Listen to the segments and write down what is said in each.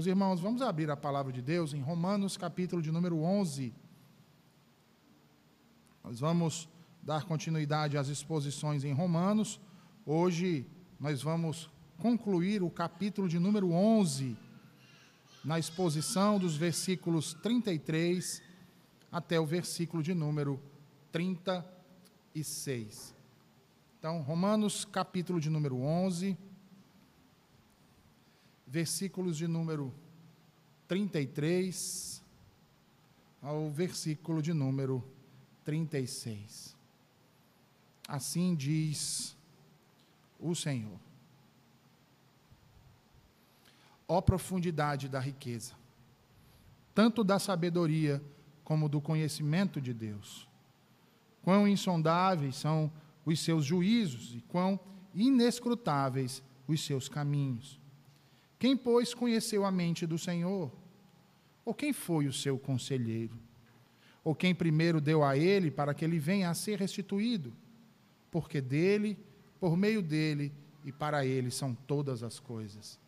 Meus irmãos, vamos abrir a palavra de Deus em Romanos, capítulo de número 11. Nós vamos dar continuidade às exposições em Romanos. Hoje nós vamos concluir o capítulo de número 11, na exposição dos versículos 33 até o versículo de número 36. Então, Romanos, capítulo de número 11, versículos de número 33 ao versículo de número 36. Assim diz o Senhor. Ó profundidade da riqueza, tanto da sabedoria como do conhecimento de Deus. Quão insondáveis são os seus juízos e quão inescrutáveis os seus caminhos. Quem, pois, conheceu a mente do Senhor? Ou quem foi o seu conselheiro? Ou quem primeiro deu a ele para que ele venha a ser restituído? Porque dele, por meio dele e para ele são todas as coisas.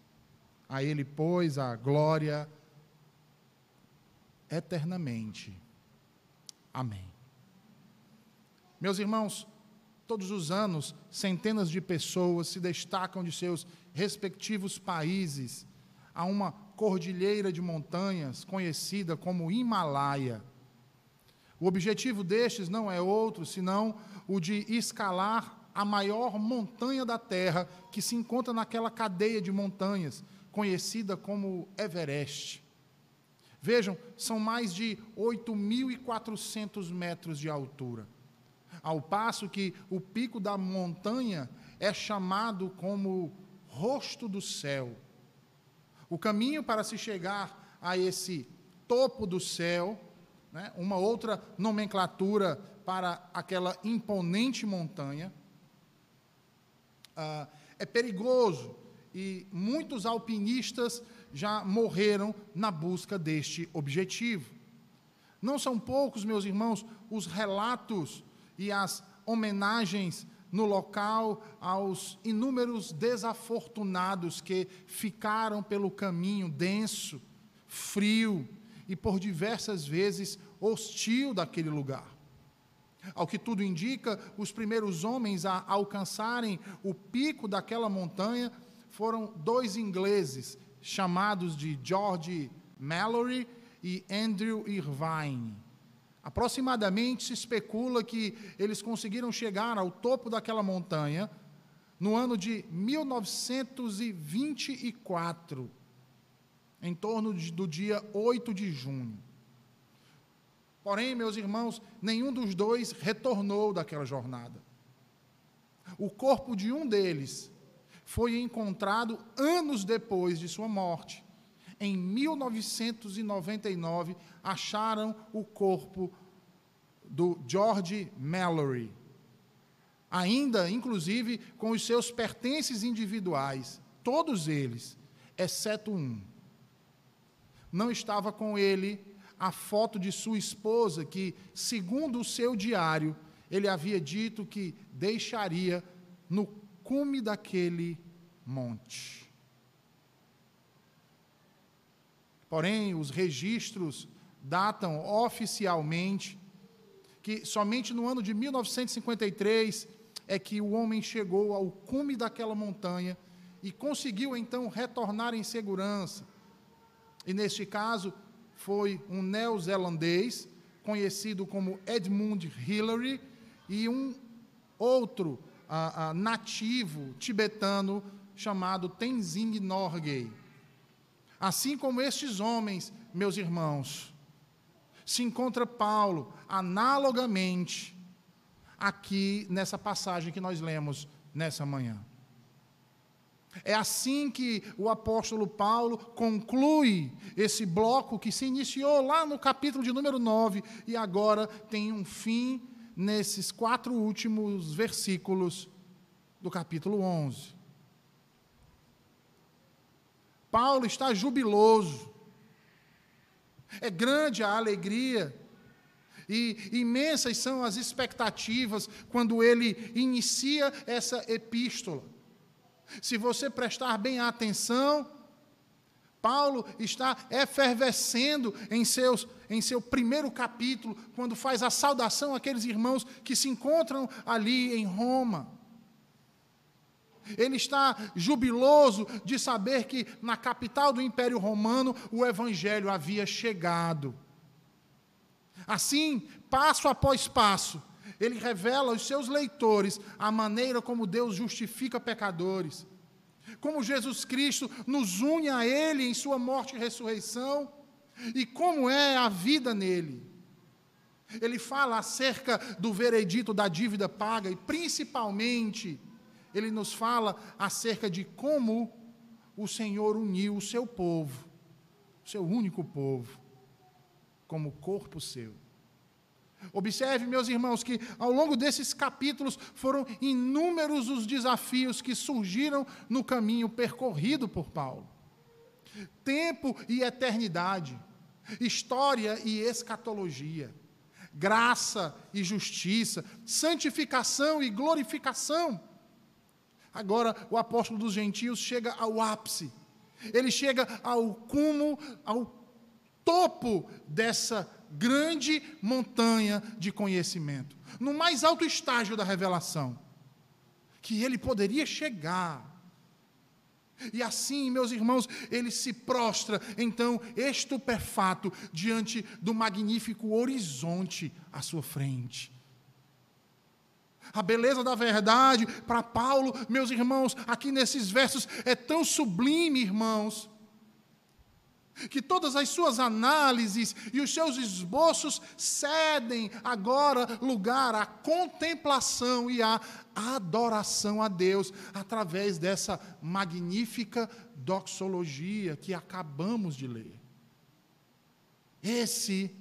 A ele, pois, a glória eternamente. Amém. Meus irmãos, todos os anos, centenas de pessoas se destacam de seus respectivos países a uma cordilheira de montanhas conhecida como Himalaia. O objetivo destes não é outro senão o de escalar a maior montanha da Terra que se encontra naquela cadeia de montanhas, conhecida como Everest. Vejam, são mais de 8.400 metros de altura. Ao passo que o pico da montanha é chamado como rosto do céu. O caminho para se chegar a esse topo do céu, né, uma outra nomenclatura para aquela imponente montanha, uh, é perigoso e muitos alpinistas já morreram na busca deste objetivo. Não são poucos, meus irmãos, os relatos e as homenagens no local aos inúmeros desafortunados que ficaram pelo caminho denso, frio e por diversas vezes hostil daquele lugar. Ao que tudo indica, os primeiros homens a alcançarem o pico daquela montanha foram dois ingleses, chamados de George Mallory e Andrew Irvine. Aproximadamente se especula que eles conseguiram chegar ao topo daquela montanha no ano de 1924, em torno de, do dia 8 de junho. Porém, meus irmãos, nenhum dos dois retornou daquela jornada. O corpo de um deles foi encontrado anos depois de sua morte. Em 1999, acharam o corpo do George Mallory. Ainda, inclusive, com os seus pertences individuais, todos eles, exceto um. Não estava com ele a foto de sua esposa, que, segundo o seu diário, ele havia dito que deixaria no cume daquele monte. Porém, os registros datam oficialmente que somente no ano de 1953 é que o homem chegou ao cume daquela montanha e conseguiu então retornar em segurança. E neste caso foi um neozelandês conhecido como Edmund Hillary e um outro ah, ah, nativo tibetano chamado Tenzing Norgay. Assim como estes homens, meus irmãos, se encontra Paulo, analogamente, aqui nessa passagem que nós lemos nessa manhã. É assim que o apóstolo Paulo conclui esse bloco que se iniciou lá no capítulo de número 9 e agora tem um fim nesses quatro últimos versículos do capítulo 11. Paulo está jubiloso, é grande a alegria e imensas são as expectativas quando ele inicia essa epístola. Se você prestar bem atenção, Paulo está efervescendo em, seus, em seu primeiro capítulo, quando faz a saudação àqueles irmãos que se encontram ali em Roma. Ele está jubiloso de saber que na capital do Império Romano o Evangelho havia chegado. Assim, passo após passo, ele revela aos seus leitores a maneira como Deus justifica pecadores, como Jesus Cristo nos une a Ele em Sua morte e ressurreição, e como é a vida nele. Ele fala acerca do veredito da dívida paga e, principalmente, ele nos fala acerca de como o Senhor uniu o seu povo, o seu único povo, como corpo seu. Observe, meus irmãos, que ao longo desses capítulos foram inúmeros os desafios que surgiram no caminho percorrido por Paulo. Tempo e eternidade, história e escatologia, graça e justiça, santificação e glorificação Agora, o apóstolo dos gentios chega ao ápice, ele chega ao cumo, ao topo dessa grande montanha de conhecimento, no mais alto estágio da revelação, que ele poderia chegar. E assim, meus irmãos, ele se prostra, então, estupefato, diante do magnífico horizonte à sua frente a beleza da verdade, para Paulo, meus irmãos, aqui nesses versos é tão sublime, irmãos, que todas as suas análises e os seus esboços cedem agora lugar à contemplação e à adoração a Deus através dessa magnífica doxologia que acabamos de ler. Esse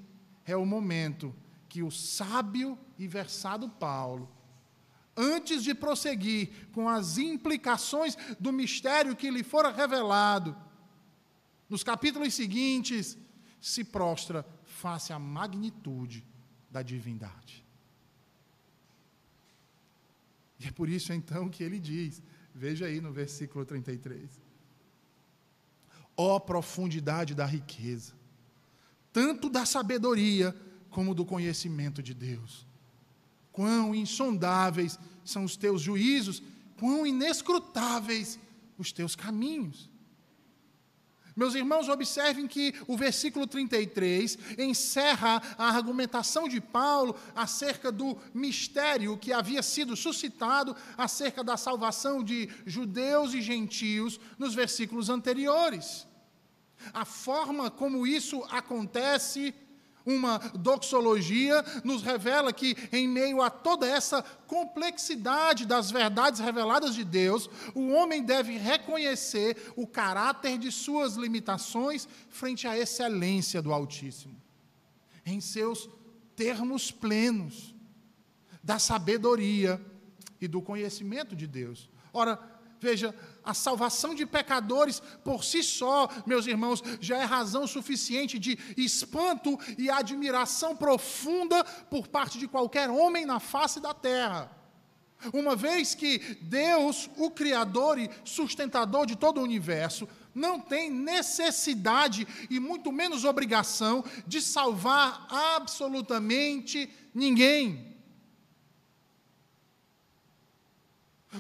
é o momento que o sábio e versado Paulo antes de prosseguir com as implicações do mistério que lhe fora revelado, nos capítulos seguintes, se prostra face à magnitude da divindade. E é por isso então que ele diz, veja aí no versículo 33. Ó oh, profundidade da riqueza, tanto da sabedoria como do conhecimento de Deus Quão insondáveis são os teus juízos, quão inescrutáveis os teus caminhos. Meus irmãos, observem que o versículo 33 encerra a argumentação de Paulo acerca do mistério que havia sido suscitado acerca da salvação de judeus e gentios nos versículos anteriores. A forma como isso acontece uma doxologia nos revela que, em meio a toda essa complexidade das verdades reveladas de Deus, o homem deve reconhecer o caráter de suas limitações frente à excelência do Altíssimo, em seus termos plenos, da sabedoria e do conhecimento de Deus. Ora, Veja, a salvação de pecadores por si só, meus irmãos, já é razão suficiente de espanto e admiração profunda por parte de qualquer homem na face da terra. Uma vez que Deus, o Criador e sustentador de todo o universo, não tem necessidade e muito menos obrigação de salvar absolutamente ninguém.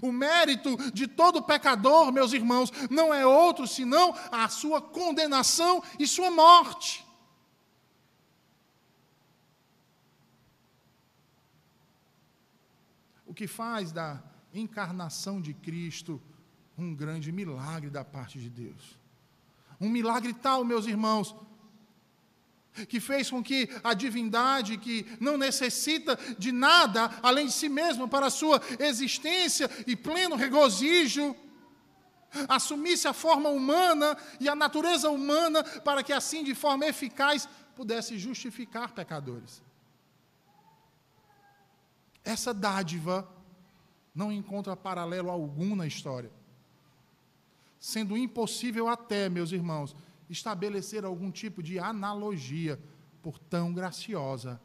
O mérito de todo pecador, meus irmãos, não é outro senão a sua condenação e sua morte. O que faz da encarnação de Cristo um grande milagre da parte de Deus. Um milagre tal, meus irmãos, que fez com que a divindade, que não necessita de nada além de si mesma para a sua existência e pleno regozijo, assumisse a forma humana e a natureza humana para que assim, de forma eficaz, pudesse justificar pecadores. Essa dádiva não encontra paralelo algum na história, sendo impossível até, meus irmãos, estabelecer algum tipo de analogia por tão graciosa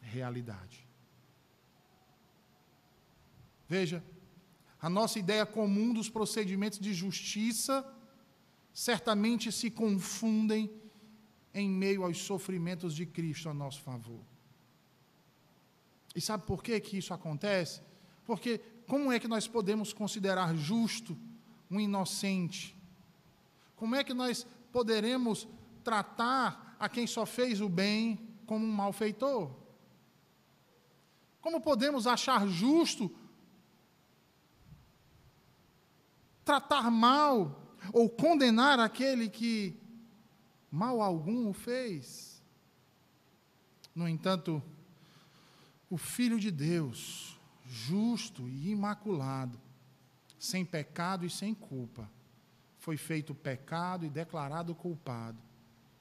realidade. Veja, a nossa ideia comum dos procedimentos de justiça certamente se confundem em meio aos sofrimentos de Cristo a nosso favor. E sabe por que, que isso acontece? Porque como é que nós podemos considerar justo um inocente? Como é que nós poderemos tratar a quem só fez o bem como um malfeitor? Como podemos achar justo tratar mal ou condenar aquele que mal algum o fez? No entanto, o Filho de Deus, justo e imaculado, sem pecado e sem culpa, foi feito pecado e declarado culpado,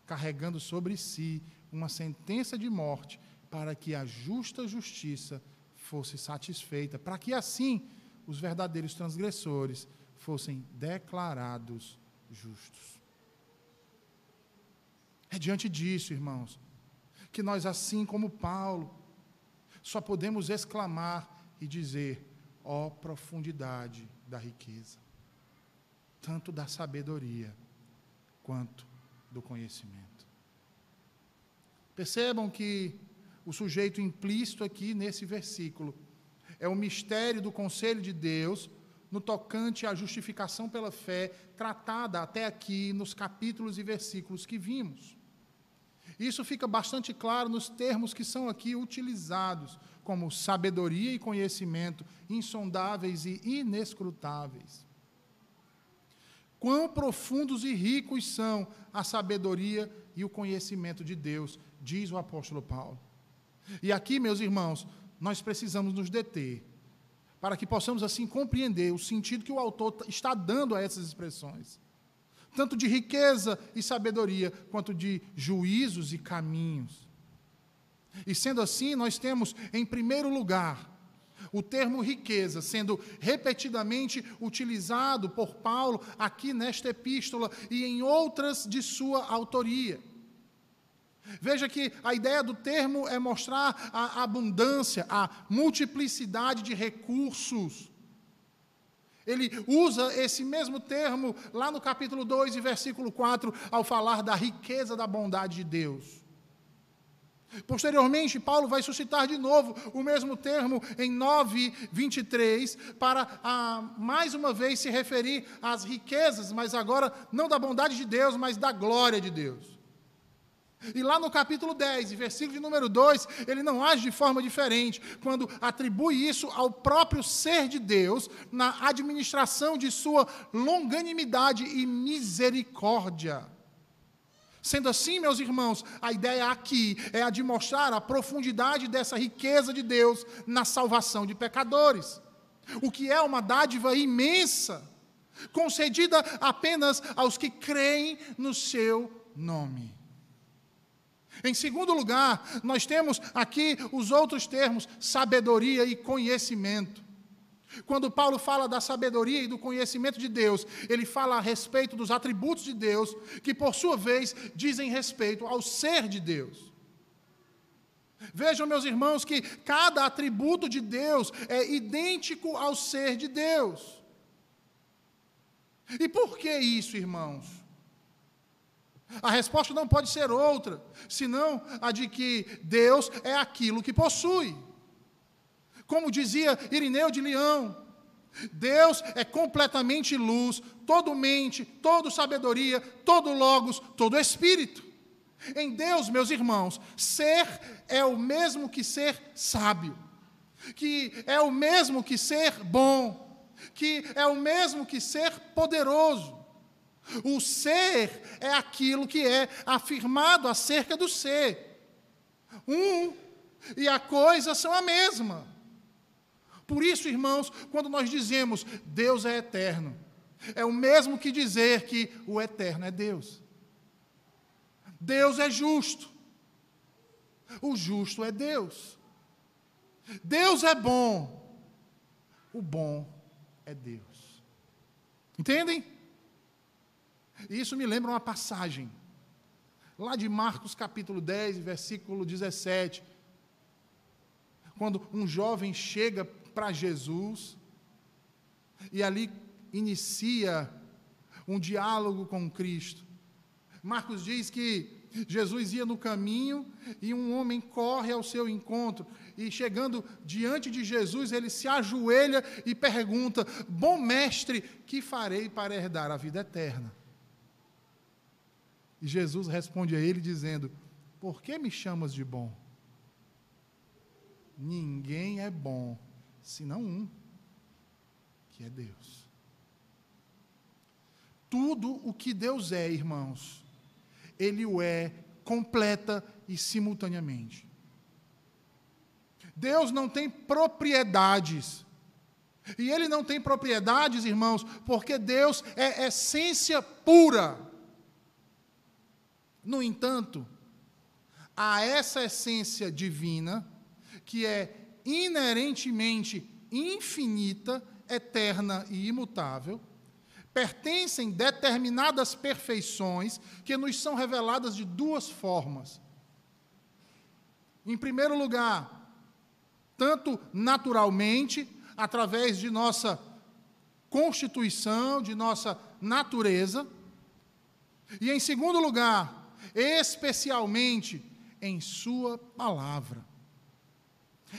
carregando sobre si uma sentença de morte, para que a justa justiça fosse satisfeita, para que assim os verdadeiros transgressores fossem declarados justos. É diante disso, irmãos, que nós, assim como Paulo, só podemos exclamar e dizer: ó oh, profundidade da riqueza, tanto da sabedoria quanto do conhecimento. Percebam que o sujeito implícito aqui nesse versículo é o mistério do conselho de Deus no tocante à justificação pela fé, tratada até aqui nos capítulos e versículos que vimos. Isso fica bastante claro nos termos que são aqui utilizados, como sabedoria e conhecimento, insondáveis e inescrutáveis. Quão profundos e ricos são a sabedoria e o conhecimento de Deus, diz o apóstolo Paulo. E aqui, meus irmãos, nós precisamos nos deter, para que possamos assim compreender o sentido que o autor está dando a essas expressões tanto de riqueza e sabedoria, quanto de juízos e caminhos. E sendo assim, nós temos, em primeiro lugar, o termo riqueza sendo repetidamente utilizado por Paulo aqui nesta epístola e em outras de sua autoria. Veja que a ideia do termo é mostrar a abundância, a multiplicidade de recursos ele usa esse mesmo termo lá no capítulo 2 e versículo 4, ao falar da riqueza da bondade de Deus. Posteriormente, Paulo vai suscitar de novo o mesmo termo em 9, 23, para a, mais uma vez se referir às riquezas, mas agora não da bondade de Deus, mas da glória de Deus. E lá no capítulo 10, versículo de número 2, ele não age de forma diferente, quando atribui isso ao próprio ser de Deus, na administração de sua longanimidade e misericórdia. Sendo assim, meus irmãos, a ideia aqui é a de mostrar a profundidade dessa riqueza de Deus na salvação de pecadores, o que é uma dádiva imensa, concedida apenas aos que creem no seu nome. Em segundo lugar, nós temos aqui os outros termos, sabedoria e conhecimento. Quando Paulo fala da sabedoria e do conhecimento de Deus, ele fala a respeito dos atributos de Deus, que por sua vez dizem respeito ao ser de Deus. Vejam, meus irmãos, que cada atributo de Deus é idêntico ao ser de Deus. E por que isso, irmãos? A resposta não pode ser outra, senão a de que Deus é aquilo que possui. Como dizia Irineu de Leão, Deus é completamente luz, todo mente, todo sabedoria, todo logos, todo espírito. Em Deus, meus irmãos, ser é o mesmo que ser sábio, que é o mesmo que ser bom, que é o mesmo que ser poderoso. O ser é aquilo que é afirmado acerca do ser. Um e a coisa são a mesma. Por isso, irmãos, quando nós dizemos Deus é eterno, é o mesmo que dizer que o eterno é Deus. Deus é justo. O justo é Deus. Deus é bom. O bom é Deus. Entendem? E isso me lembra uma passagem, lá de Marcos capítulo 10, versículo 17, quando um jovem chega para Jesus e ali inicia um diálogo com Cristo. Marcos diz que Jesus ia no caminho e um homem corre ao seu encontro. E chegando diante de Jesus, ele se ajoelha e pergunta: Bom mestre, que farei para herdar a vida eterna? E Jesus responde a ele dizendo: Por que me chamas de bom? Ninguém é bom, senão um, que é Deus. Tudo o que Deus é, irmãos, Ele o é completa e simultaneamente. Deus não tem propriedades. E Ele não tem propriedades, irmãos, porque Deus é essência pura. No entanto, a essa essência divina, que é inerentemente infinita, eterna e imutável, pertencem determinadas perfeições que nos são reveladas de duas formas. Em primeiro lugar, tanto naturalmente, através de nossa constituição, de nossa natureza, e em segundo lugar, especialmente em Sua palavra.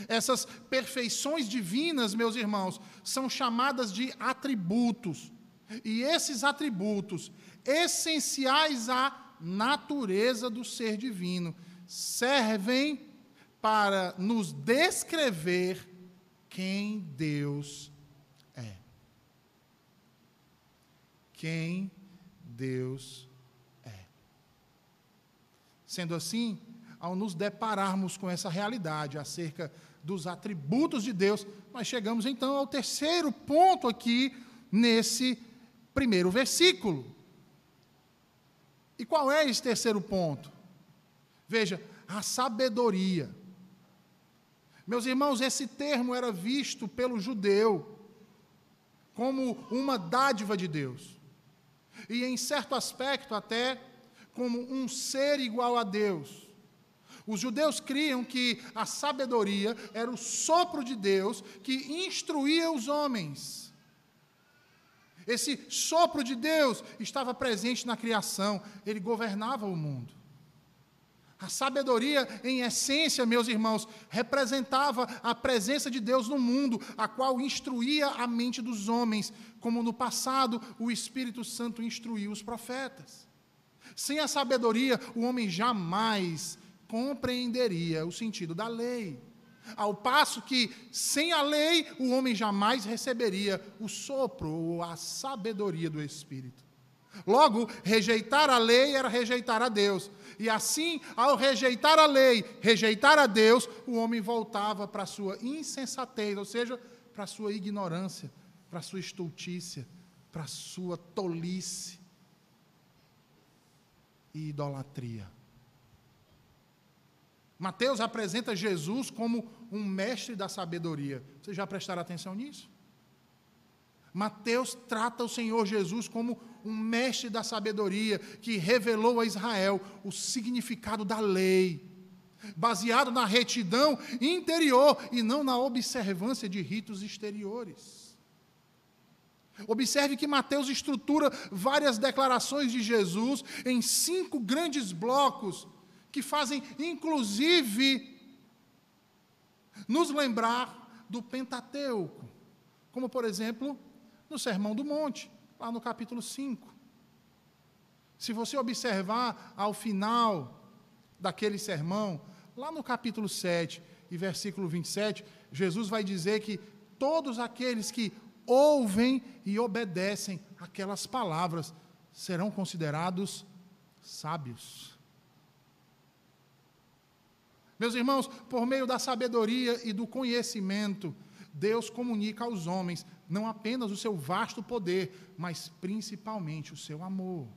Essas perfeições divinas, meus irmãos, são chamadas de atributos. E esses atributos, essenciais à natureza do ser divino, servem para nos descrever quem Deus é. Quem Deus é. Sendo assim, ao nos depararmos com essa realidade acerca dos atributos de Deus, nós chegamos então ao terceiro ponto aqui nesse primeiro versículo. E qual é esse terceiro ponto? Veja, a sabedoria. Meus irmãos, esse termo era visto pelo judeu como uma dádiva de Deus. E em certo aspecto até como um ser igual a Deus. Os judeus criam que a sabedoria era o sopro de Deus que instruía os homens. Esse sopro de Deus estava presente na criação, ele governava o mundo. A sabedoria, em essência, meus irmãos, representava a presença de Deus no mundo, a qual instruía a mente dos homens, como no passado o Espírito Santo instruiu os profetas. Sem a sabedoria, o homem jamais compreenderia o sentido da lei. Ao passo que, sem a lei, o homem jamais receberia o sopro ou a sabedoria do Espírito. Logo, rejeitar a lei era rejeitar a Deus. E assim, ao rejeitar a lei, rejeitar a Deus, o homem voltava para a sua insensatez, ou seja, para a sua ignorância, para a sua estultícia, para a sua tolice e idolatria. Mateus apresenta Jesus como um mestre da sabedoria. Vocês já prestaram atenção nisso? Mateus trata o Senhor Jesus como um mestre da sabedoria que revelou a Israel o significado da lei, baseado na retidão interior e não na observância de ritos exteriores. Observe que Mateus estrutura várias declarações de Jesus em cinco grandes blocos que fazem, inclusive, nos lembrar do Pentateuco, como, por exemplo, no Sermão do Monte, lá no capítulo 5. Se você observar ao final daquele sermão, lá no capítulo 7 e versículo 27, Jesus vai dizer que todos aqueles que ouvem e obedecem aquelas palavras serão considerados sábios. Meus irmãos, por meio da sabedoria e do conhecimento, Deus comunica aos homens não apenas o seu vasto poder, mas principalmente o seu amor.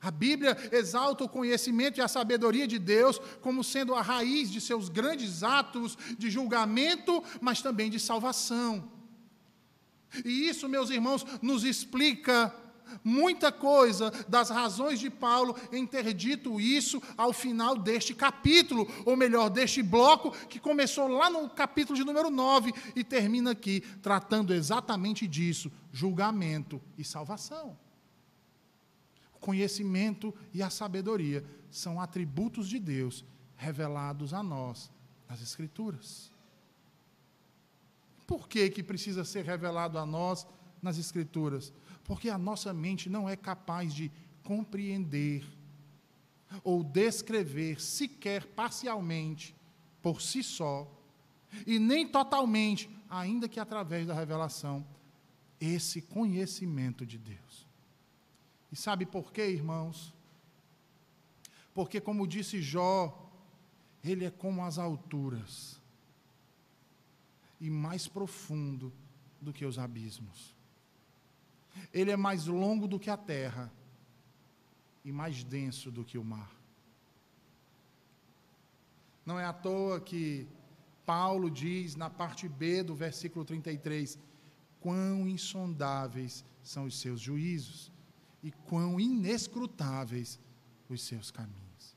A Bíblia exalta o conhecimento e a sabedoria de Deus como sendo a raiz de seus grandes atos de julgamento, mas também de salvação. E isso, meus irmãos, nos explica muita coisa das razões de Paulo em ter dito isso ao final deste capítulo, ou melhor, deste bloco que começou lá no capítulo de número 9 e termina aqui, tratando exatamente disso: julgamento e salvação. conhecimento e a sabedoria são atributos de Deus revelados a nós nas Escrituras. Por que, que precisa ser revelado a nós nas Escrituras? Porque a nossa mente não é capaz de compreender ou descrever sequer parcialmente, por si só, e nem totalmente, ainda que através da revelação, esse conhecimento de Deus. E sabe por quê, irmãos? Porque, como disse Jó, ele é como as alturas e mais profundo do que os abismos. Ele é mais longo do que a terra e mais denso do que o mar. Não é à toa que Paulo diz na parte B do versículo 33: quão insondáveis são os seus juízos e quão inescrutáveis os seus caminhos.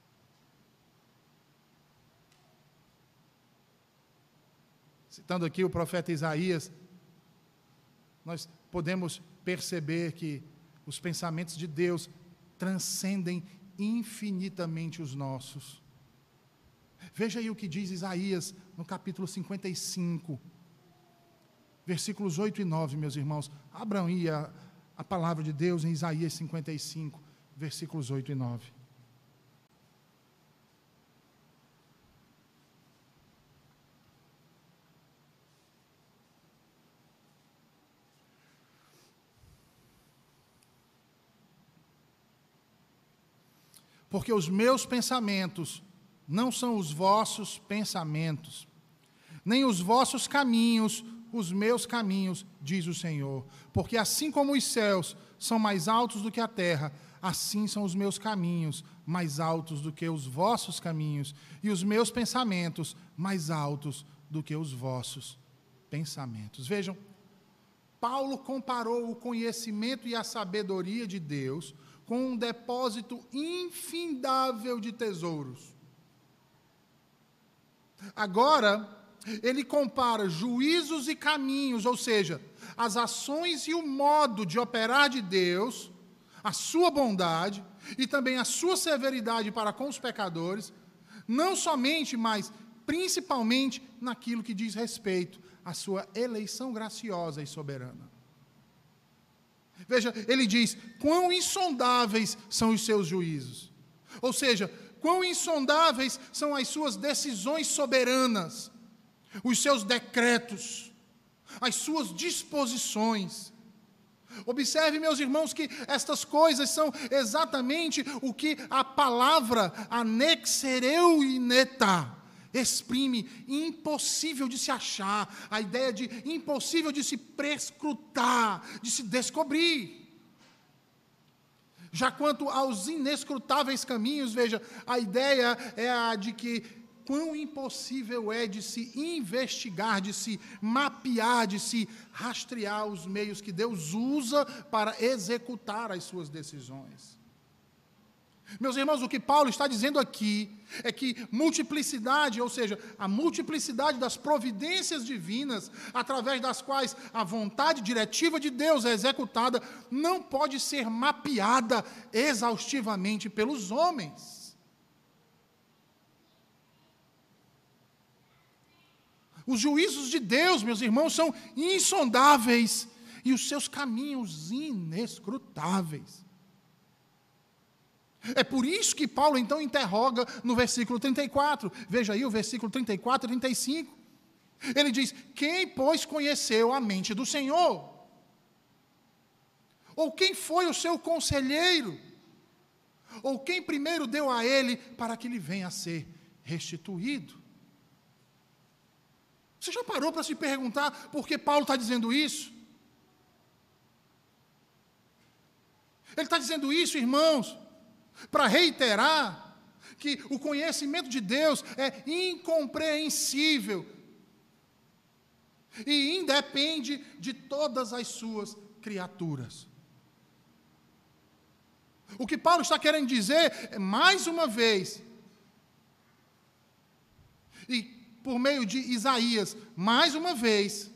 Citando aqui o profeta Isaías, nós podemos perceber que os pensamentos de Deus transcendem infinitamente os nossos. Veja aí o que diz Isaías no capítulo 55, versículos 8 e 9, meus irmãos. Abram aí a, a palavra de Deus em Isaías 55, versículos 8 e 9. Porque os meus pensamentos não são os vossos pensamentos, nem os vossos caminhos os meus caminhos, diz o Senhor. Porque assim como os céus são mais altos do que a terra, assim são os meus caminhos mais altos do que os vossos caminhos, e os meus pensamentos mais altos do que os vossos pensamentos. Vejam, Paulo comparou o conhecimento e a sabedoria de Deus com um depósito infindável de tesouros. Agora, ele compara juízos e caminhos, ou seja, as ações e o modo de operar de Deus, a sua bondade e também a sua severidade para com os pecadores, não somente, mas principalmente naquilo que diz respeito à sua eleição graciosa e soberana. Veja, ele diz: quão insondáveis são os seus juízos. Ou seja, quão insondáveis são as suas decisões soberanas, os seus decretos, as suas disposições. Observe, meus irmãos, que estas coisas são exatamente o que a palavra anexereu e neta exprime impossível de se achar, a ideia de impossível de se prescrutar, de se descobrir. Já quanto aos inescrutáveis caminhos, veja, a ideia é a de que quão impossível é de se investigar, de se mapear, de se rastrear os meios que Deus usa para executar as suas decisões. Meus irmãos, o que Paulo está dizendo aqui é que multiplicidade, ou seja, a multiplicidade das providências divinas, através das quais a vontade diretiva de Deus é executada, não pode ser mapeada exaustivamente pelos homens. Os juízos de Deus, meus irmãos, são insondáveis e os seus caminhos inescrutáveis. É por isso que Paulo então interroga no versículo 34. Veja aí o versículo 34 e 35. Ele diz: Quem, pois, conheceu a mente do Senhor? Ou quem foi o seu conselheiro? Ou quem primeiro deu a ele para que ele venha a ser restituído? Você já parou para se perguntar por que Paulo está dizendo isso? Ele está dizendo isso, irmãos, para reiterar que o conhecimento de Deus é incompreensível e independe de todas as suas criaturas. O que Paulo está querendo dizer é, mais uma vez, e por meio de Isaías, mais uma vez,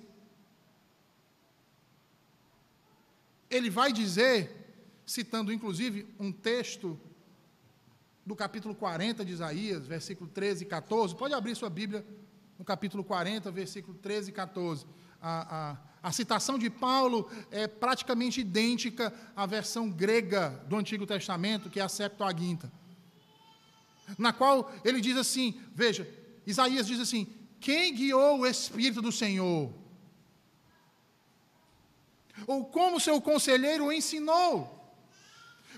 ele vai dizer citando inclusive um texto do capítulo 40 de Isaías, versículo 13 e 14. Pode abrir sua Bíblia no capítulo 40, versículo 13 e 14. A, a, a citação de Paulo é praticamente idêntica à versão grega do Antigo Testamento, que é a Septuaginta, na qual ele diz assim: veja, Isaías diz assim: Quem guiou o Espírito do Senhor? Ou como seu conselheiro o ensinou?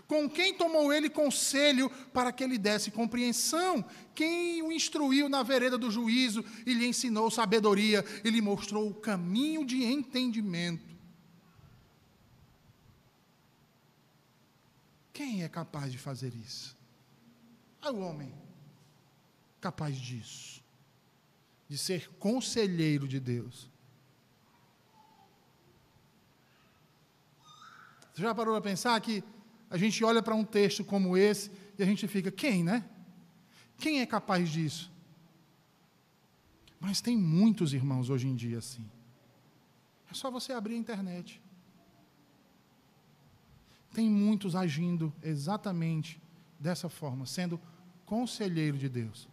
Com quem tomou ele conselho para que ele desse compreensão? Quem o instruiu na vereda do juízo e lhe ensinou sabedoria e lhe mostrou o caminho de entendimento? Quem é capaz de fazer isso? É o homem capaz disso, de ser conselheiro de Deus. Você já parou para pensar que a gente olha para um texto como esse e a gente fica, quem, né? Quem é capaz disso? Mas tem muitos irmãos hoje em dia assim. É só você abrir a internet. Tem muitos agindo exatamente dessa forma, sendo conselheiro de Deus.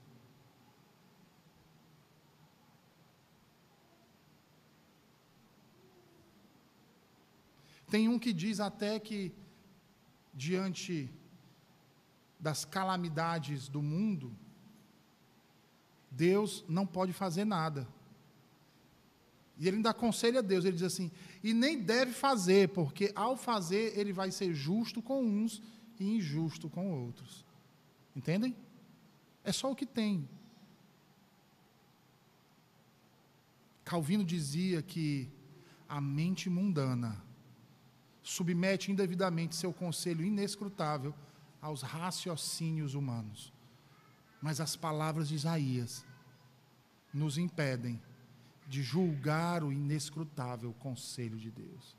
Tem um que diz até que diante das calamidades do mundo, Deus não pode fazer nada. E ele ainda aconselha a Deus, ele diz assim: e nem deve fazer, porque ao fazer ele vai ser justo com uns e injusto com outros. Entendem? É só o que tem. Calvino dizia que a mente mundana submete indevidamente seu conselho inescrutável aos raciocínios humanos. Mas as palavras de Isaías nos impedem de julgar o inescrutável conselho de Deus.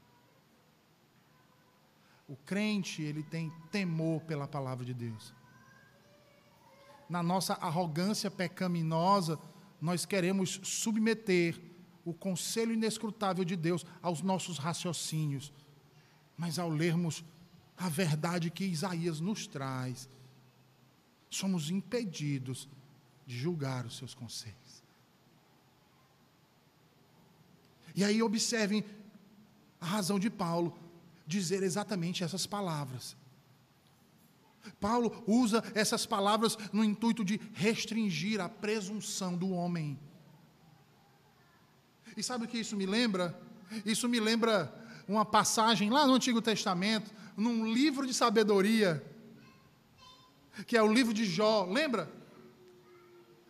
O crente, ele tem temor pela palavra de Deus. Na nossa arrogância pecaminosa, nós queremos submeter o conselho inescrutável de Deus aos nossos raciocínios mas ao lermos a verdade que Isaías nos traz, somos impedidos de julgar os seus conselhos. E aí observem a razão de Paulo dizer exatamente essas palavras. Paulo usa essas palavras no intuito de restringir a presunção do homem. E sabe o que isso me lembra? Isso me lembra uma passagem lá no Antigo Testamento, num livro de sabedoria, que é o livro de Jó, lembra?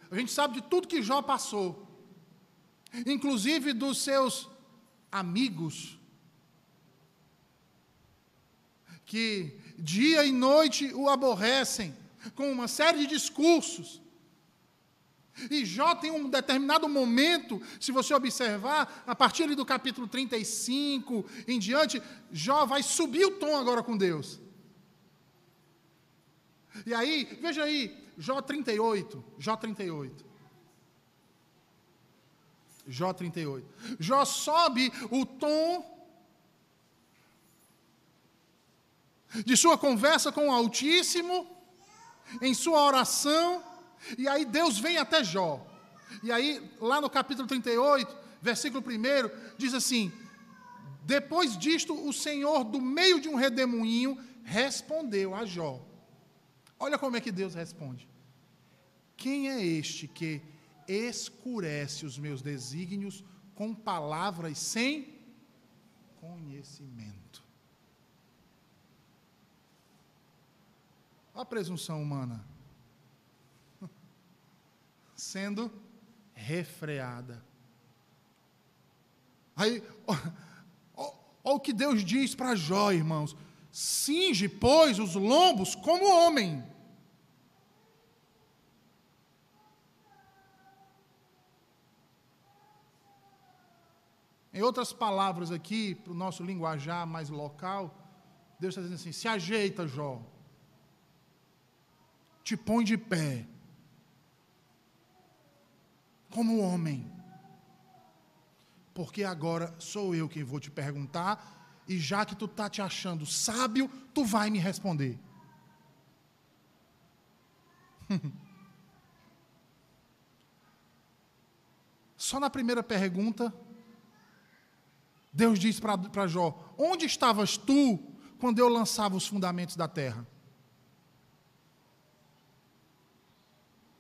A gente sabe de tudo que Jó passou, inclusive dos seus amigos, que dia e noite o aborrecem, com uma série de discursos, e Jó tem um determinado momento, se você observar, a partir do capítulo 35 em diante, Jó vai subir o tom agora com Deus. E aí, veja aí, Jó 38, Jó 38. Jó 38. Jó sobe o tom de sua conversa com o Altíssimo, em sua oração, e aí Deus vem até Jó. E aí, lá no capítulo 38, versículo 1, diz assim: Depois disto, o Senhor, do meio de um redemoinho, respondeu a Jó. Olha como é que Deus responde. Quem é este que escurece os meus desígnios com palavras sem conhecimento? A presunção humana sendo refreada. Aí, olha o que Deus diz para Jó, irmãos: cinge, pois, os lombos como homem. Em outras palavras aqui, para o nosso linguajar mais local, Deus está dizendo assim: se ajeita, Jó, te põe de pé, como homem. Porque agora sou eu quem vou te perguntar E já que tu tá te achando sábio, tu vai me responder. Só na primeira pergunta, Deus diz para Jó: Onde estavas tu quando eu lançava os fundamentos da terra?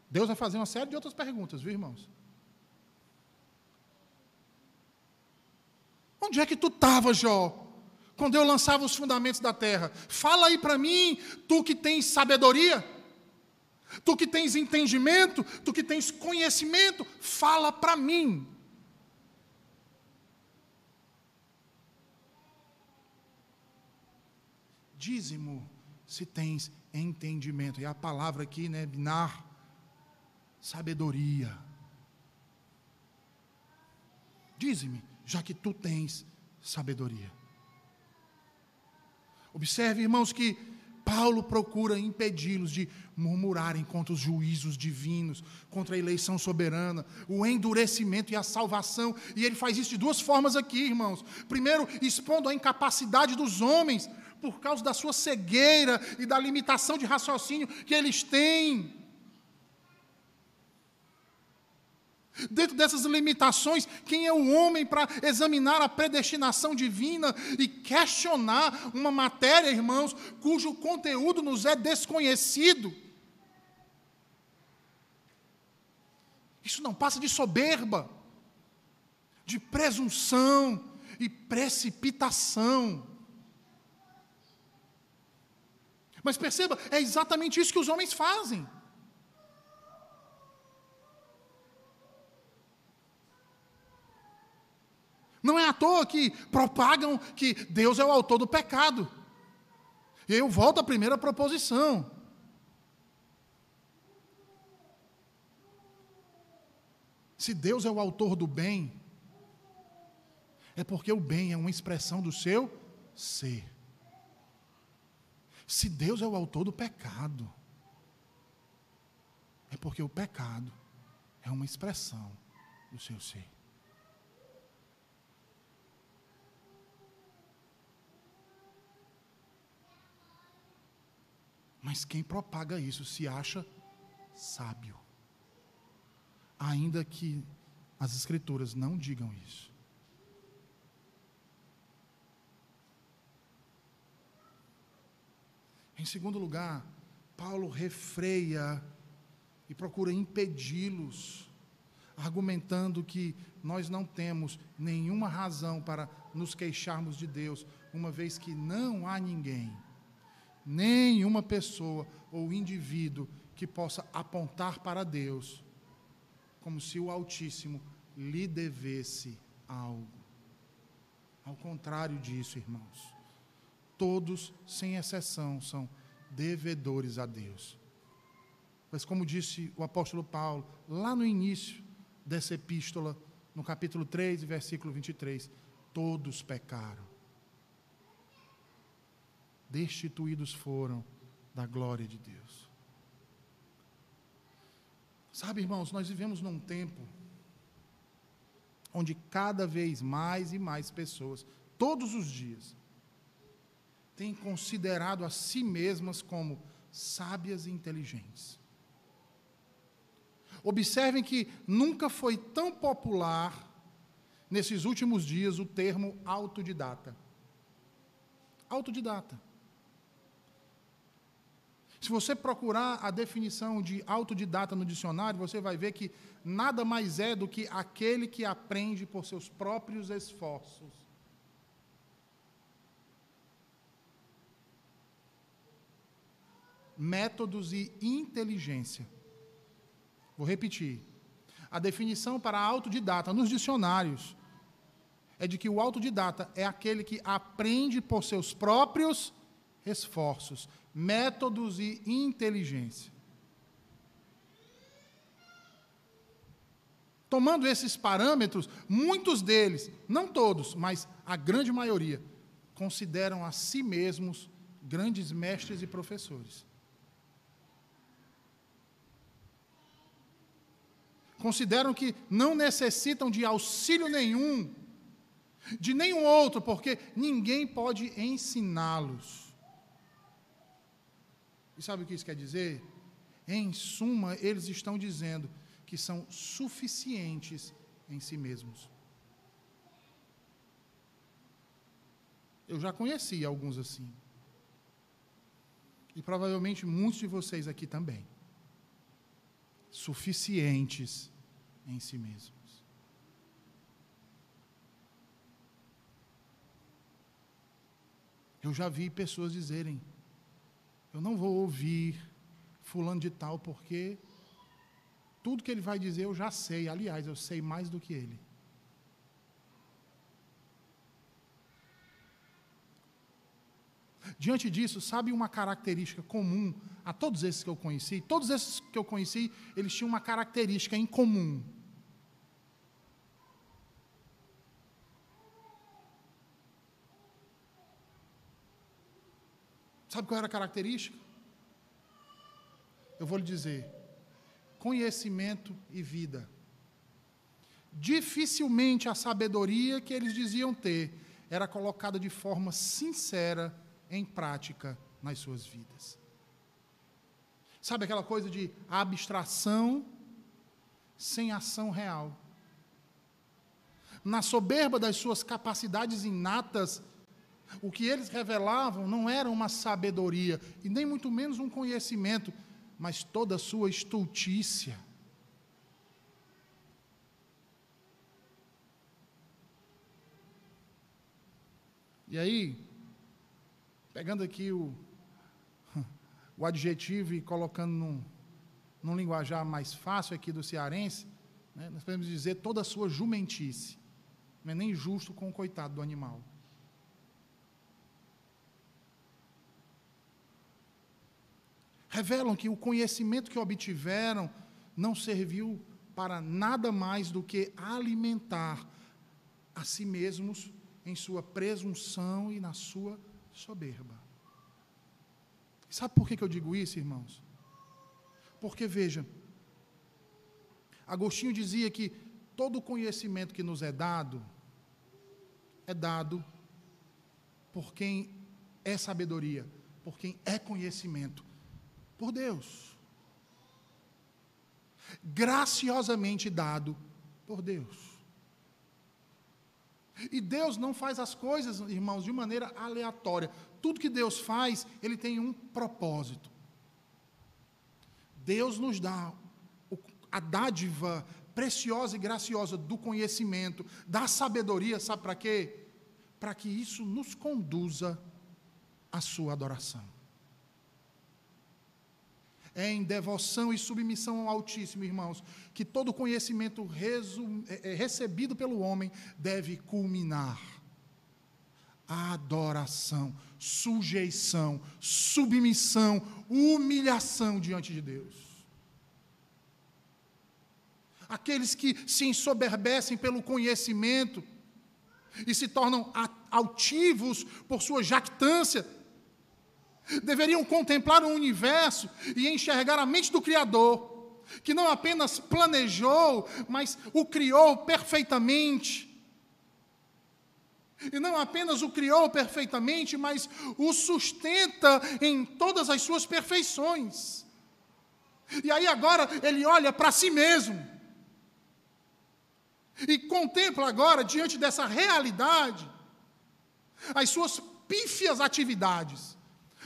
Deus vai fazer uma série de outras perguntas, viu, irmãos? Onde é que tu estava, Jó? Quando eu lançava os fundamentos da terra. Fala aí para mim, tu que tens sabedoria, tu que tens entendimento, tu que tens conhecimento, fala para mim. Dízimo, se tens entendimento. E a palavra aqui, né, binar, sabedoria. Dize-me, já que tu tens sabedoria. Observe, irmãos, que Paulo procura impedi-los de murmurarem contra os juízos divinos, contra a eleição soberana, o endurecimento e a salvação. E ele faz isso de duas formas aqui, irmãos. Primeiro, expondo a incapacidade dos homens por causa da sua cegueira e da limitação de raciocínio que eles têm. Dentro dessas limitações, quem é o homem para examinar a predestinação divina e questionar uma matéria, irmãos, cujo conteúdo nos é desconhecido? Isso não passa de soberba, de presunção e precipitação. Mas perceba, é exatamente isso que os homens fazem. Não é à toa que propagam que Deus é o autor do pecado. E eu volto à primeira proposição. Se Deus é o autor do bem, é porque o bem é uma expressão do seu ser. Se Deus é o autor do pecado, é porque o pecado é uma expressão do seu ser. Mas quem propaga isso se acha sábio. Ainda que as Escrituras não digam isso. Em segundo lugar, Paulo refreia e procura impedi-los, argumentando que nós não temos nenhuma razão para nos queixarmos de Deus, uma vez que não há ninguém nenhuma pessoa ou indivíduo que possa apontar para Deus como se o Altíssimo lhe devesse algo. Ao contrário disso, irmãos, todos, sem exceção, são devedores a Deus. Mas, como disse o apóstolo Paulo, lá no início dessa epístola, no capítulo 3, versículo 23, todos pecaram destituídos foram da glória de Deus. Sabe, irmãos, nós vivemos num tempo onde cada vez mais e mais pessoas, todos os dias, têm considerado a si mesmas como sábias e inteligentes. Observem que nunca foi tão popular nesses últimos dias o termo autodidata. Autodidata. Se você procurar a definição de autodidata no dicionário, você vai ver que nada mais é do que aquele que aprende por seus próprios esforços. Métodos e inteligência. Vou repetir. A definição para autodidata nos dicionários é de que o autodidata é aquele que aprende por seus próprios esforços métodos e inteligência. Tomando esses parâmetros, muitos deles, não todos, mas a grande maioria, consideram a si mesmos grandes mestres e professores. Consideram que não necessitam de auxílio nenhum de nenhum outro, porque ninguém pode ensiná-los. E sabe o que isso quer dizer? Em suma, eles estão dizendo que são suficientes em si mesmos. Eu já conheci alguns assim. E provavelmente muitos de vocês aqui também. Suficientes em si mesmos. Eu já vi pessoas dizerem: Eu não vou ouvir Fulano de Tal porque tudo que ele vai dizer eu já sei. Aliás, eu sei mais do que ele. Diante disso, sabe uma característica comum a todos esses que eu conheci? Todos esses que eu conheci, eles tinham uma característica em comum. Sabe qual era a característica? Eu vou lhe dizer: conhecimento e vida. Dificilmente a sabedoria que eles diziam ter era colocada de forma sincera em prática nas suas vidas. Sabe aquela coisa de abstração sem ação real? Na soberba das suas capacidades inatas, o que eles revelavam não era uma sabedoria e nem muito menos um conhecimento, mas toda a sua estultícia. E aí, pegando aqui o, o adjetivo e colocando num, num linguajar mais fácil aqui do cearense, né, nós podemos dizer toda a sua jumentice. Não é nem justo com o coitado do animal. Revelam que o conhecimento que obtiveram não serviu para nada mais do que alimentar a si mesmos em sua presunção e na sua soberba. Sabe por que eu digo isso, irmãos? Porque, veja, Agostinho dizia que todo conhecimento que nos é dado, é dado por quem é sabedoria, por quem é conhecimento, por Deus. Graciosamente dado por Deus. E Deus não faz as coisas, irmãos, de maneira aleatória. Tudo que Deus faz, Ele tem um propósito. Deus nos dá a dádiva preciosa e graciosa do conhecimento, da sabedoria, sabe para quê? Para que isso nos conduza à Sua adoração em devoção e submissão ao Altíssimo, irmãos, que todo conhecimento é, é, recebido pelo homem deve culminar. Adoração, sujeição, submissão, humilhação diante de Deus. Aqueles que se ensoberbecem pelo conhecimento e se tornam altivos por sua jactância, deveriam contemplar o universo e enxergar a mente do Criador, que não apenas planejou, mas o criou perfeitamente. E não apenas o criou perfeitamente, mas o sustenta em todas as suas perfeições. E aí agora ele olha para si mesmo e contempla agora, diante dessa realidade, as suas pífias atividades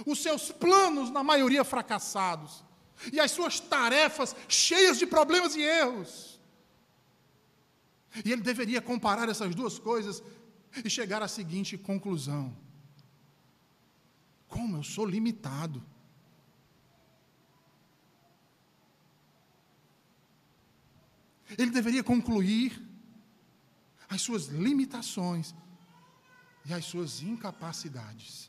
os seus planos, na maioria, fracassados, e as suas tarefas cheias de problemas e erros. E ele deveria comparar essas duas coisas e chegar à seguinte conclusão: como eu sou limitado. Ele deveria concluir as suas limitações e as suas incapacidades.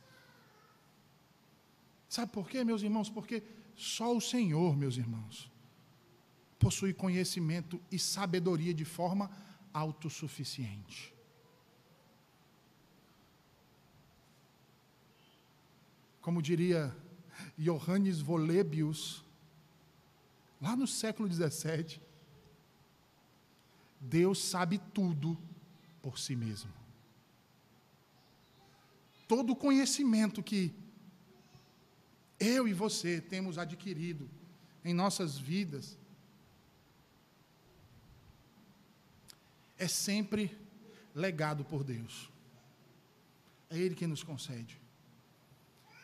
Sabe por quê, meus irmãos? Porque só o Senhor, meus irmãos, possui conhecimento e sabedoria de forma autossuficiente. Como diria Johannes Volebius, lá no século XVII, Deus sabe tudo por si mesmo. todo conhecimento que eu e você temos adquirido em nossas vidas, é sempre legado por Deus. É Ele quem nos concede.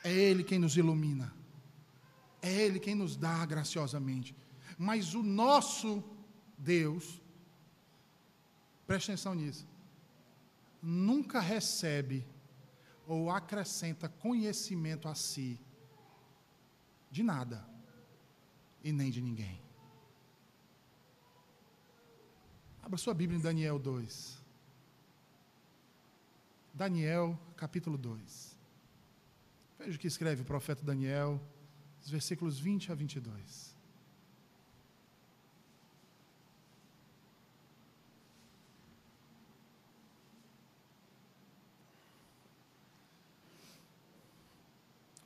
É Ele quem nos ilumina. É Ele quem nos dá graciosamente. Mas o nosso Deus, preste atenção nisso, nunca recebe ou acrescenta conhecimento a si de nada e nem de ninguém. Abra sua Bíblia em Daniel 2. Daniel, capítulo 2. Veja o que escreve o profeta Daniel, os versículos 20 a 22.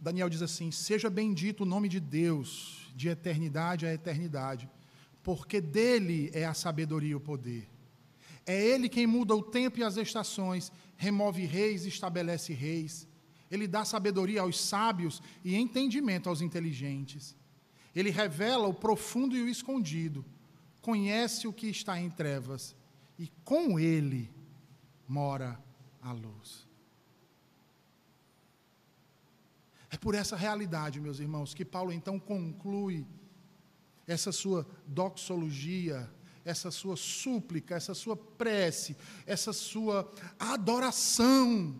Daniel diz assim: Seja bendito o nome de Deus, de eternidade a eternidade, porque dele é a sabedoria e o poder. É ele quem muda o tempo e as estações, remove reis e estabelece reis. Ele dá sabedoria aos sábios e entendimento aos inteligentes. Ele revela o profundo e o escondido, conhece o que está em trevas, e com ele mora a luz. É por essa realidade, meus irmãos, que Paulo então conclui essa sua doxologia, essa sua súplica, essa sua prece, essa sua adoração.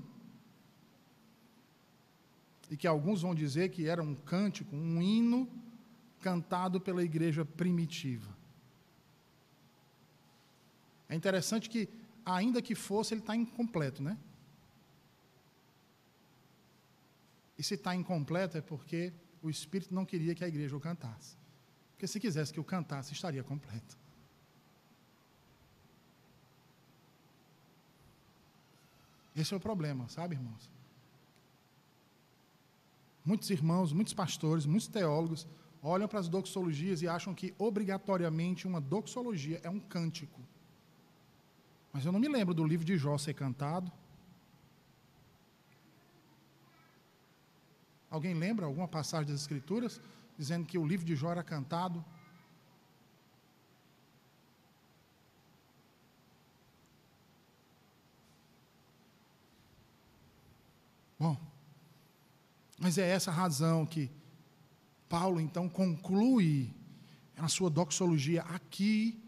E que alguns vão dizer que era um cântico, um hino cantado pela igreja primitiva. É interessante que, ainda que fosse, ele está incompleto, né? E se está incompleto é porque o Espírito não queria que a igreja o cantasse. Porque se quisesse que o cantasse, estaria completo. Esse é o problema, sabe, irmãos? Muitos irmãos, muitos pastores, muitos teólogos olham para as doxologias e acham que obrigatoriamente uma doxologia é um cântico. Mas eu não me lembro do livro de Jó ser cantado, Alguém lembra alguma passagem das Escrituras dizendo que o livro de Jó era cantado? Bom, mas é essa razão que Paulo então conclui na sua doxologia aqui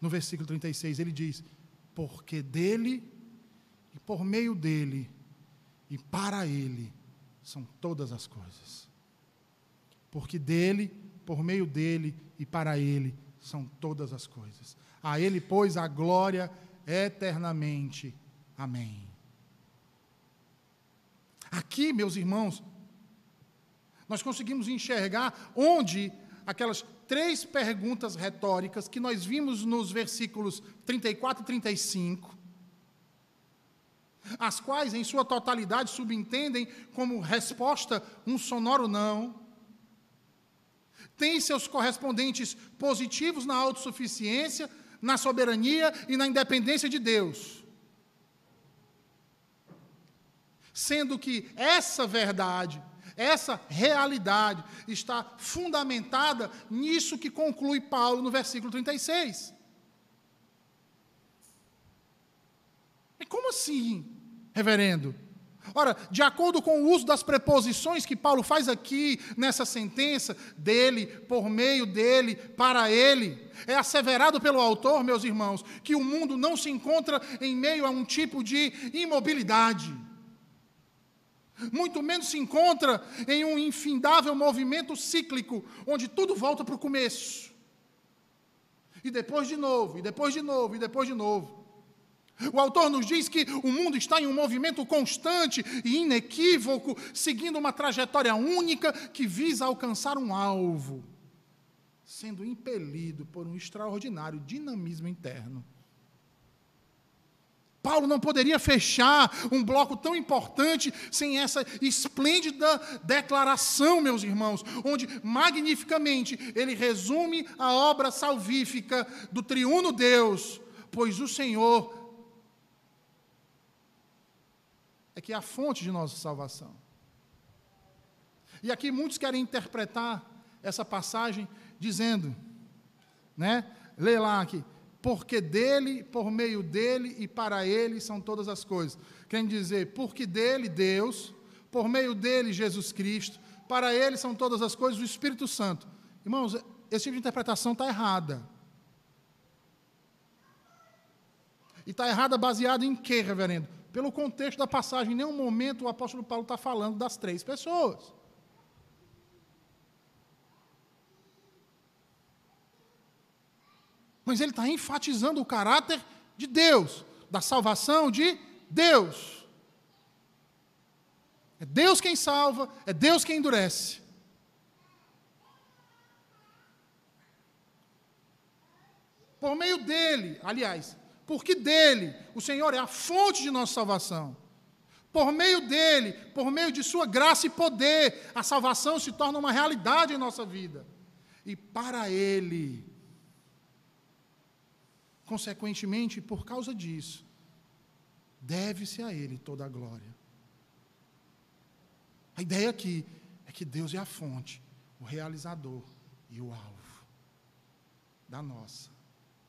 no versículo 36, ele diz: Porque dele e por meio dele e para Ele são todas as coisas. Porque dele, por meio dele e para Ele são todas as coisas. A Ele, pois, a glória eternamente. Amém. Aqui, meus irmãos, nós conseguimos enxergar onde aquelas três perguntas retóricas que nós vimos nos versículos 34 e 35 as quais, em sua totalidade, subentendem como resposta um sonoro não, têm seus correspondentes positivos na autossuficiência, na soberania e na independência de Deus. Sendo que essa verdade, essa realidade está fundamentada nisso que conclui Paulo no versículo 36. Como assim? reverendo? Ora, de acordo com o uso das preposições que Paulo faz aqui nessa sentença, dele, por meio dele, para ele, é asseverado pelo autor, meus irmãos, que o mundo não se encontra em meio a um tipo de imobilidade. Muito menos se encontra em um infindável movimento cíclico, onde tudo volta para o começo. E depois de novo, e depois de novo, e depois de novo. O autor nos diz que o mundo está em um movimento constante e inequívoco, seguindo uma trajetória única que visa alcançar um alvo, sendo impelido por um extraordinário dinamismo interno. Paulo não poderia fechar um bloco tão importante sem essa esplêndida declaração, meus irmãos, onde magnificamente ele resume a obra salvífica do triuno Deus, pois o Senhor é que é a fonte de nossa salvação. E aqui muitos querem interpretar essa passagem dizendo, né? Lê lá aqui, porque dele, por meio dele e para ele são todas as coisas. Quer dizer, porque dele, Deus, por meio dele, Jesus Cristo, para ele são todas as coisas, o Espírito Santo. Irmãos, esse tipo de interpretação está errada. E está errada baseada em quê, reverendo? Pelo contexto da passagem, em nenhum momento o apóstolo Paulo está falando das três pessoas. Mas ele está enfatizando o caráter de Deus, da salvação de Deus. É Deus quem salva, é Deus quem endurece. Por meio dele, aliás, porque dele, o Senhor é a fonte de nossa salvação. Por meio dele, por meio de sua graça e poder, a salvação se torna uma realidade em nossa vida. E para ele, consequentemente, por causa disso, deve-se a ele toda a glória. A ideia aqui é que Deus é a fonte, o realizador e o alvo da nossa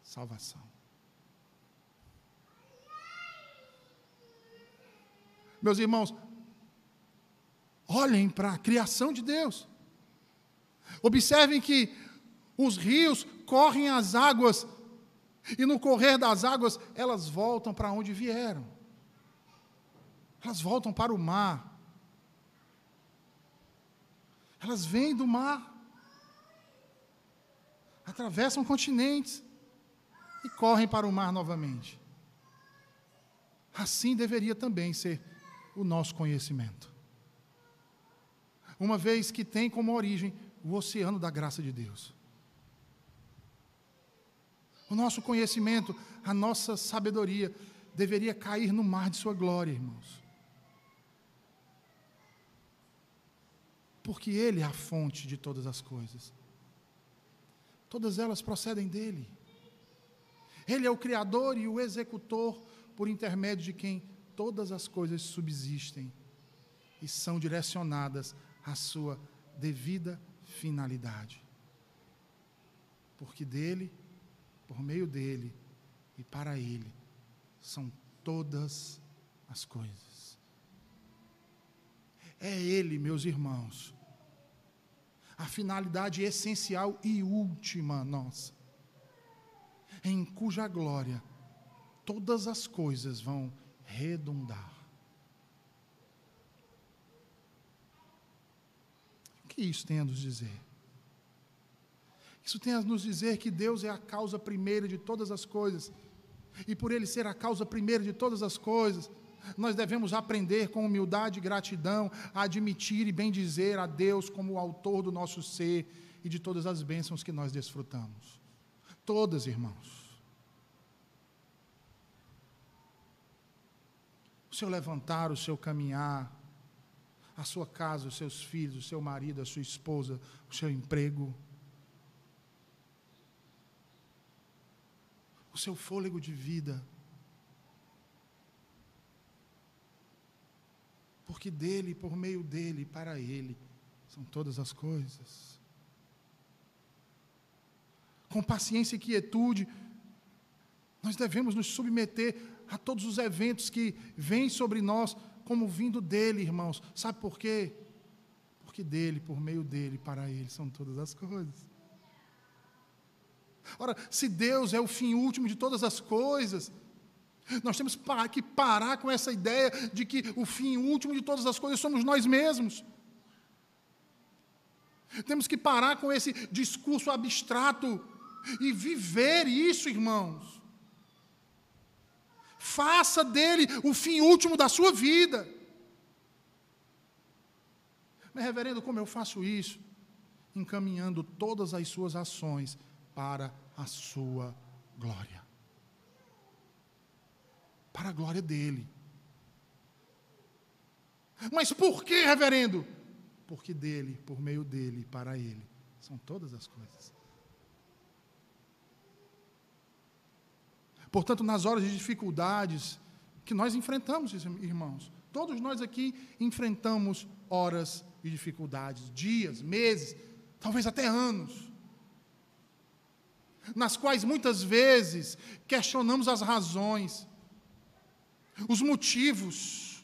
salvação. Meus irmãos, olhem para a criação de Deus. Observem que os rios correm as águas e no correr das águas elas voltam para onde vieram. Elas voltam para o mar. Elas vêm do mar, atravessam continentes e correm para o mar novamente. Assim deveria também ser o nosso conhecimento. Uma vez que tem como origem o oceano da graça de Deus. O nosso conhecimento, a nossa sabedoria deveria cair no mar de Sua glória, irmãos. Porque Ele é a fonte de todas as coisas. Todas elas procedem dEle. Ele é o Criador e o executor por intermédio de quem todas as coisas subsistem e são direcionadas à sua devida finalidade. Porque dele, por meio dele e para ele são todas as coisas. É ele, meus irmãos, a finalidade essencial e última nossa, em cuja glória todas as coisas vão redundar. O que isso tem a nos dizer? Isso tem a nos dizer que Deus é a causa primeira de todas as coisas. E por Ele ser a causa primeira de todas as coisas, nós devemos aprender com humildade e gratidão a admitir e bendizer a Deus como o autor do nosso ser e de todas as bênçãos que nós desfrutamos. Todas, irmãos. O seu levantar, o seu caminhar, a sua casa, os seus filhos, o seu marido, a sua esposa, o seu emprego, o seu fôlego de vida. Porque dele, por meio dele, para ele, são todas as coisas. Com paciência e quietude, nós devemos nos submeter a todos os eventos que vêm sobre nós como vindo dele, irmãos. Sabe por quê? Porque dele, por meio dele, para ele são todas as coisas. Ora, se Deus é o fim último de todas as coisas, nós temos que parar com essa ideia de que o fim último de todas as coisas somos nós mesmos. Temos que parar com esse discurso abstrato e viver isso, irmãos. Faça dele o fim último da sua vida. Mas, reverendo, como eu faço isso? Encaminhando todas as suas ações para a sua glória. Para a glória dele. Mas por que, reverendo? Porque dele, por meio dele, para ele, são todas as coisas. Portanto, nas horas de dificuldades que nós enfrentamos, irmãos, Todos nós aqui enfrentamos horas de dificuldades, dias, meses, talvez até anos, nas quais muitas vezes questionamos as razões, os motivos,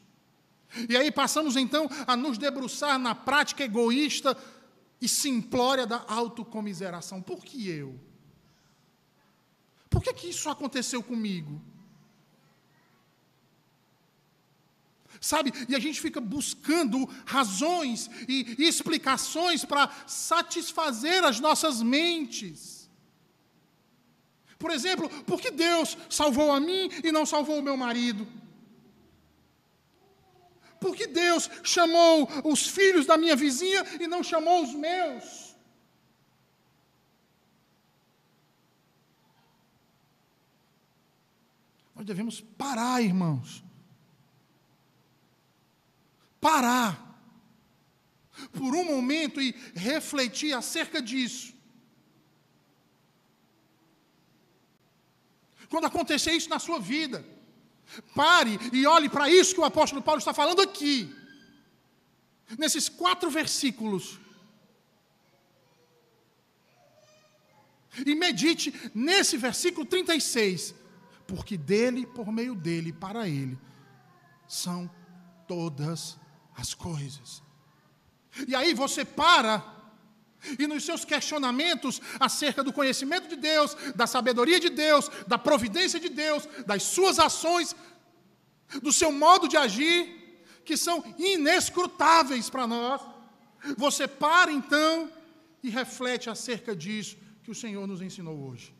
e aí passamos então a nos debruçar na prática egoísta e simplória da autocomiseração. Por que eu? Por que, que isso aconteceu comigo? Sabe? E a gente fica buscando razões e, e explicações para satisfazer as nossas mentes. Por exemplo, por que Deus salvou a mim e não salvou o meu marido? Por que Deus chamou os filhos da minha vizinha e não chamou os meus? Devemos parar, irmãos. Parar. Por um momento e refletir acerca disso. Quando acontecer isso na sua vida, Pare e olhe para isso que o apóstolo Paulo está falando aqui, nesses quatro versículos. E medite nesse versículo 36, porque dele, por meio dele, para ele, são todas as coisas. E aí você para e nos seus questionamentos acerca do conhecimento de Deus, da sabedoria de Deus, da providência de Deus, das suas ações, do seu modo de agir, que são inescrutáveis para nós, você para então e reflete acerca disso que o Senhor nos ensinou hoje.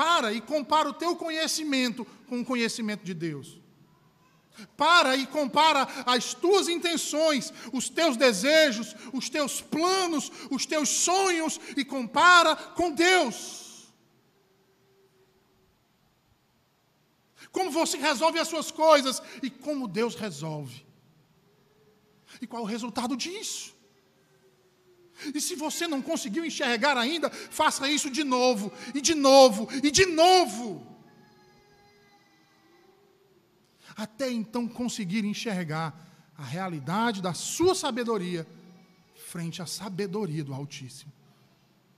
Para e compara o teu conhecimento com o conhecimento de Deus. Para e compara as tuas intenções, os teus desejos, os teus planos, os teus sonhos e compara com Deus. Como você resolve as suas coisas e como Deus resolve. E qual o resultado disso? E se você não conseguiu enxergar ainda, faça isso de novo, e de novo, e de novo até então conseguir enxergar a realidade da sua sabedoria frente à sabedoria do Altíssimo,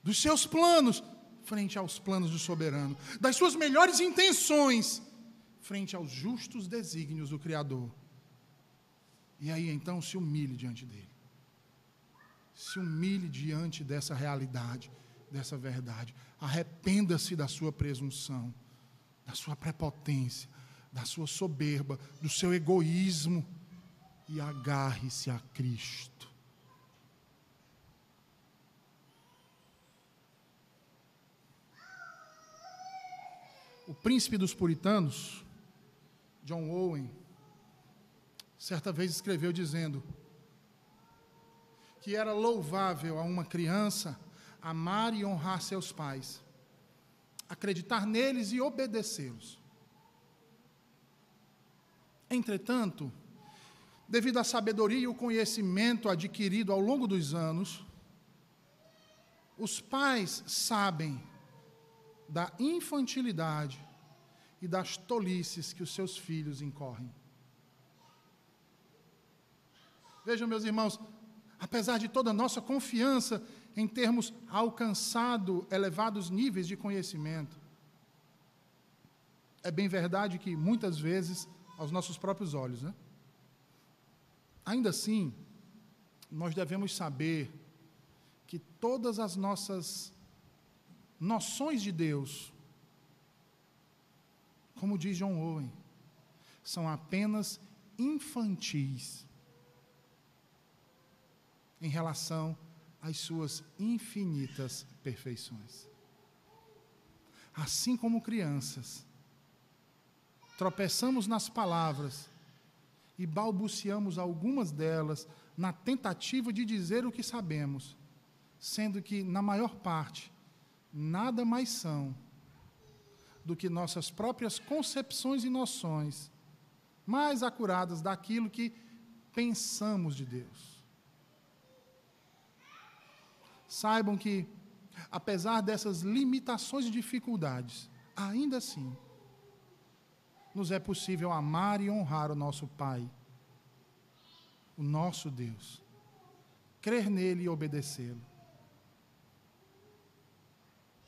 dos seus planos frente aos planos do soberano, das suas melhores intenções frente aos justos desígnios do Criador. E aí então se humilhe diante dele. Se humilhe diante dessa realidade, dessa verdade. Arrependa-se da sua presunção, da sua prepotência, da sua soberba, do seu egoísmo e agarre-se a Cristo. O príncipe dos puritanos, John Owen, certa vez escreveu dizendo que era louvável a uma criança amar e honrar seus pais, acreditar neles e obedecê-los. Entretanto, devido à sabedoria e o conhecimento adquirido ao longo dos anos, os pais sabem da infantilidade e das tolices que os seus filhos incorrem. Vejam, meus irmãos, apesar de toda a nossa confiança em termos alcançado elevados níveis de conhecimento, é bem verdade que muitas vezes aos nossos próprios olhos. Né? Ainda assim, nós devemos saber que todas as nossas noções de Deus, como diz John Owen, são apenas infantis em relação às suas infinitas perfeições. Assim como crianças, tropeçamos nas palavras e balbuciamos algumas delas na tentativa de dizer o que sabemos, sendo que, na maior parte, nada mais são do que nossas próprias concepções e noções mais acuradas daquilo que pensamos de Deus. Saibam que, apesar dessas limitações e dificuldades, ainda assim, nos é possível amar e honrar o nosso Pai, o nosso Deus, crer nele e obedecê-lo.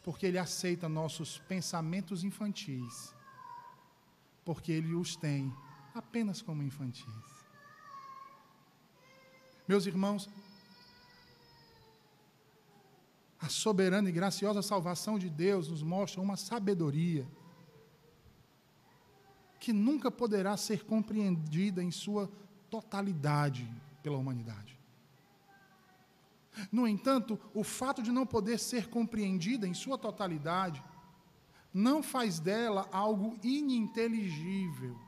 Porque ele aceita nossos pensamentos infantis, porque ele os tem apenas como infantis. Meus irmãos, a soberana e graciosa salvação de Deus nos mostra uma sabedoria que nunca poderá ser compreendida em sua totalidade pela humanidade. No entanto, o fato de não poder ser compreendida em sua totalidade não faz dela algo ininteligível.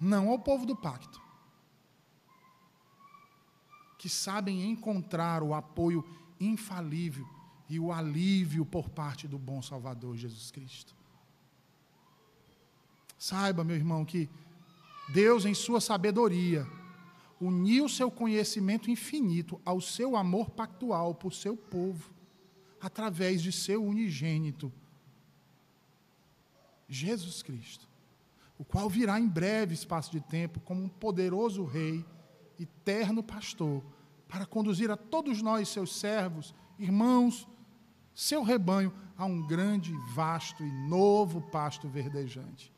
Não ao povo do pacto, que sabem encontrar o apoio infalível e o alívio por parte do bom Salvador Jesus Cristo. Saiba, meu irmão, que Deus, em sua sabedoria, uniu seu conhecimento infinito ao seu amor pactual por seu povo, através de seu unigênito, Jesus Cristo, o qual virá em breve espaço de tempo como um poderoso Rei, eterno pastor, para conduzir a todos nós, seus servos, irmãos, seu rebanho, a um grande, vasto e novo pasto verdejante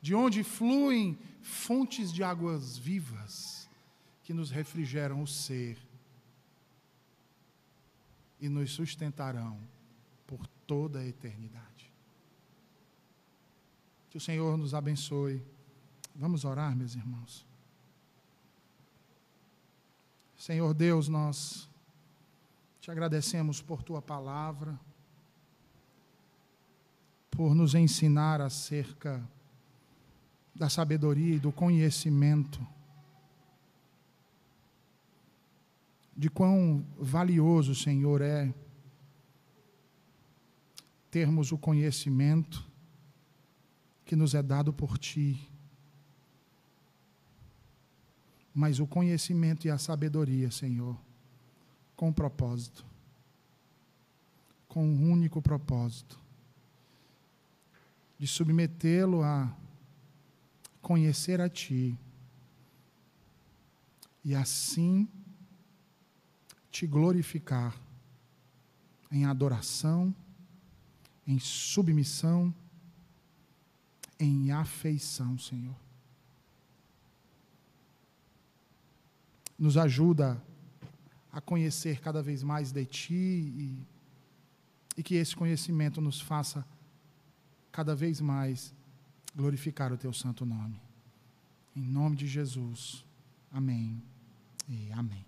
de onde fluem fontes de águas vivas que nos refrigeram o ser e nos sustentarão por toda a eternidade. Que o Senhor nos abençoe. Vamos orar, meus irmãos. Senhor Deus, nós te agradecemos por tua palavra, por nos ensinar acerca da sabedoria e do conhecimento, de quão valioso, Senhor, é termos o conhecimento que nos é dado por Ti, mas o conhecimento e a sabedoria, Senhor, com propósito, com um único propósito, de submetê-lo a conhecer a Ti. E assim te glorificar em adoração, em submissão, em afeição, Senhor. Nos ajuda a conhecer cada vez mais de Ti e, e que esse conhecimento nos faça cada vez mais glorificar o teu santo nome. Em nome de Jesus. Amém e amém.